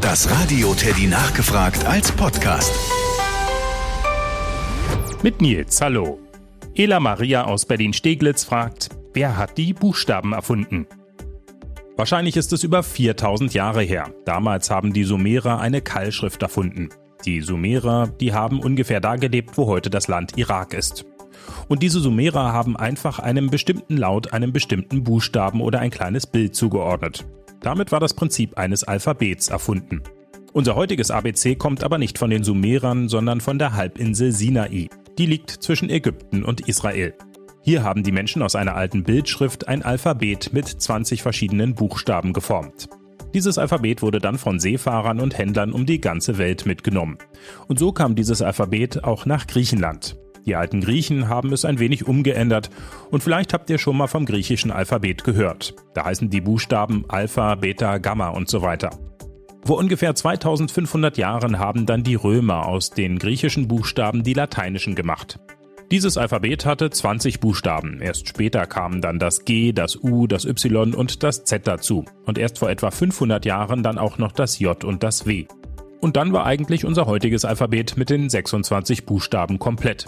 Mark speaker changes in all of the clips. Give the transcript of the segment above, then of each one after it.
Speaker 1: Das Radio Teddy nachgefragt als Podcast.
Speaker 2: Mit Nils, hallo. Ela Maria aus Berlin-Steglitz fragt, wer hat die Buchstaben erfunden? Wahrscheinlich ist es über 4000 Jahre her. Damals haben die Sumerer eine Keilschrift erfunden. Die Sumerer, die haben ungefähr da gelebt, wo heute das Land Irak ist. Und diese Sumerer haben einfach einem bestimmten Laut einem bestimmten Buchstaben oder ein kleines Bild zugeordnet. Damit war das Prinzip eines Alphabets erfunden. Unser heutiges ABC kommt aber nicht von den Sumerern, sondern von der Halbinsel Sinai. Die liegt zwischen Ägypten und Israel. Hier haben die Menschen aus einer alten Bildschrift ein Alphabet mit 20 verschiedenen Buchstaben geformt. Dieses Alphabet wurde dann von Seefahrern und Händlern um die ganze Welt mitgenommen. Und so kam dieses Alphabet auch nach Griechenland. Die alten Griechen haben es ein wenig umgeändert und vielleicht habt ihr schon mal vom griechischen Alphabet gehört. Da heißen die Buchstaben Alpha, Beta, Gamma und so weiter. Vor ungefähr 2500 Jahren haben dann die Römer aus den griechischen Buchstaben die lateinischen gemacht. Dieses Alphabet hatte 20 Buchstaben. Erst später kamen dann das G, das U, das Y und das Z dazu. Und erst vor etwa 500 Jahren dann auch noch das J und das W. Und dann war eigentlich unser heutiges Alphabet mit den 26 Buchstaben komplett.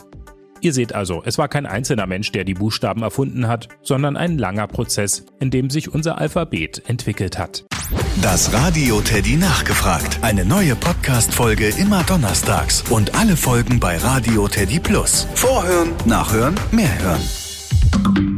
Speaker 2: Ihr seht also, es war kein einzelner Mensch, der die Buchstaben erfunden hat, sondern ein langer Prozess, in dem sich unser Alphabet entwickelt hat.
Speaker 1: Das Radio Teddy nachgefragt. Eine neue Podcast-Folge immer donnerstags und alle Folgen bei Radio Teddy Plus. Vorhören, nachhören, mehr hören.